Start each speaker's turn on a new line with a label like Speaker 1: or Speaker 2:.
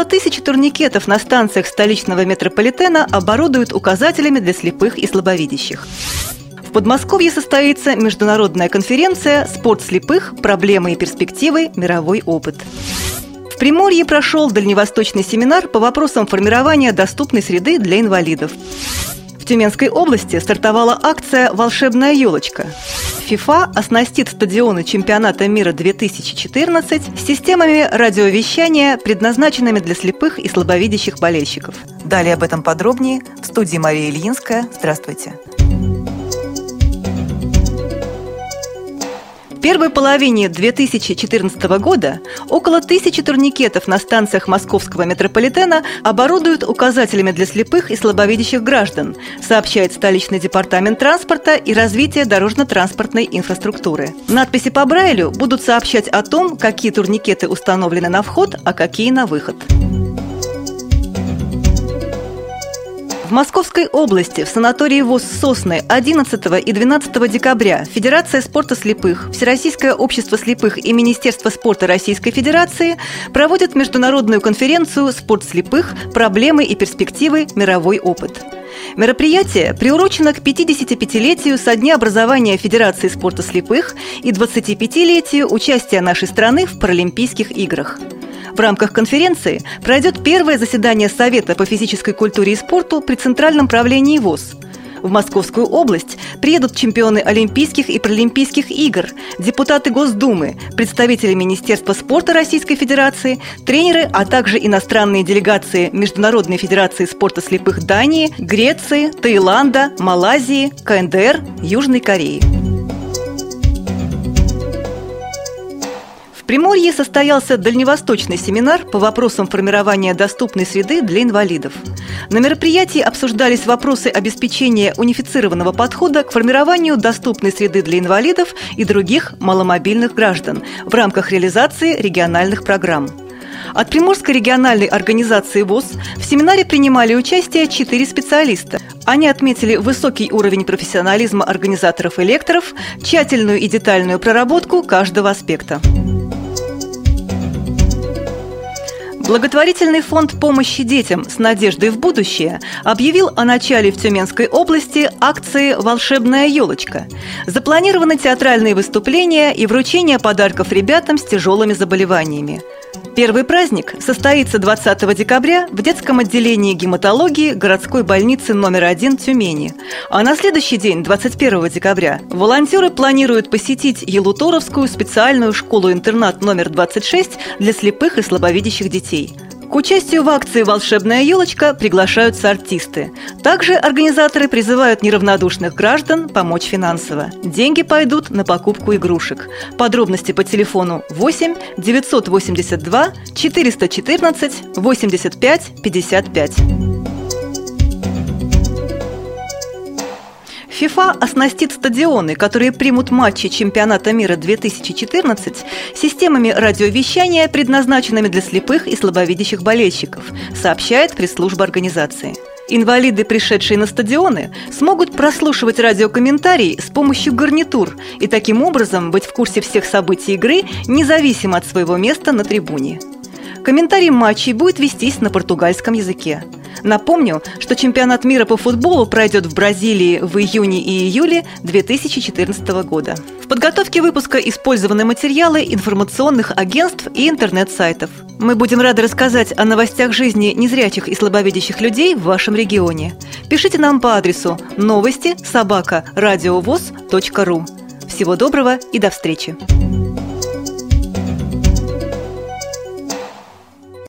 Speaker 1: Около тысячи турникетов на станциях столичного метрополитена оборудуют указателями для слепых и слабовидящих. В Подмосковье состоится международная конференция «Спорт слепых. Проблемы и перспективы. Мировой опыт». В Приморье прошел дальневосточный семинар по вопросам формирования доступной среды для инвалидов. В Тюменской области стартовала акция «Волшебная елочка». ФИФА оснастит стадионы чемпионата мира 2014 системами радиовещания, предназначенными для слепых и слабовидящих болельщиков. Далее об этом подробнее в студии Мария Ильинская. Здравствуйте. В первой половине 2014 года около тысячи турникетов на станциях московского метрополитена оборудуют указателями для слепых и слабовидящих граждан, сообщает столичный департамент транспорта и развития дорожно-транспортной инфраструктуры. Надписи по Брайлю будут сообщать о том, какие турникеты установлены на вход, а какие на выход. В Московской области в санатории ВОЗ «Сосны» 11 и 12 декабря Федерация спорта слепых, Всероссийское общество слепых и Министерство спорта Российской Федерации проводят международную конференцию «Спорт слепых. Проблемы и перспективы. Мировой опыт». Мероприятие приурочено к 55-летию со дня образования Федерации спорта слепых и 25-летию участия нашей страны в Паралимпийских играх – в рамках конференции пройдет первое заседание Совета по физической культуре и спорту при Центральном правлении ВОЗ. В Московскую область приедут чемпионы Олимпийских и Паралимпийских игр, депутаты Госдумы, представители Министерства спорта Российской Федерации, тренеры, а также иностранные делегации Международной Федерации спорта слепых Дании, Греции, Таиланда, Малайзии, КНДР, Южной Кореи. Приморье состоялся дальневосточный семинар по вопросам формирования доступной среды для инвалидов. На мероприятии обсуждались вопросы обеспечения унифицированного подхода к формированию доступной среды для инвалидов и других маломобильных граждан в рамках реализации региональных программ. От Приморской региональной организации ВОЗ в семинаре принимали участие четыре специалиста. Они отметили высокий уровень профессионализма организаторов и лекторов, тщательную и детальную проработку каждого аспекта. Благотворительный фонд помощи детям с надеждой в будущее объявил о начале в Тюменской области акции «Волшебная елочка». Запланированы театральные выступления и вручение подарков ребятам с тяжелыми заболеваниями. Первый праздник состоится 20 декабря в детском отделении гематологии городской больницы номер один Тюмени. А на следующий день, 21 декабря, волонтеры планируют посетить Елуторовскую специальную школу-интернат номер 26 для слепых и слабовидящих детей – к участию в акции «Волшебная елочка» приглашаются артисты. Также организаторы призывают неравнодушных граждан помочь финансово. Деньги пойдут на покупку игрушек. Подробности по телефону 8 982 414 85 55. ФИФА оснастит стадионы, которые примут матчи чемпионата мира 2014, системами радиовещания, предназначенными для слепых и слабовидящих болельщиков, сообщает пресс-служба организации. Инвалиды, пришедшие на стадионы, смогут прослушивать радиокомментарий с помощью гарнитур и таким образом быть в курсе всех событий игры, независимо от своего места на трибуне. Комментарий матчей будет вестись на португальском языке. Напомню, что чемпионат мира по футболу пройдет в Бразилии в июне и июле 2014 года. В подготовке выпуска использованы материалы информационных агентств и интернет-сайтов. Мы будем рады рассказать о новостях жизни незрячих и слабовидящих людей в вашем регионе. Пишите нам по адресу новости собака ру. Всего доброго и до встречи!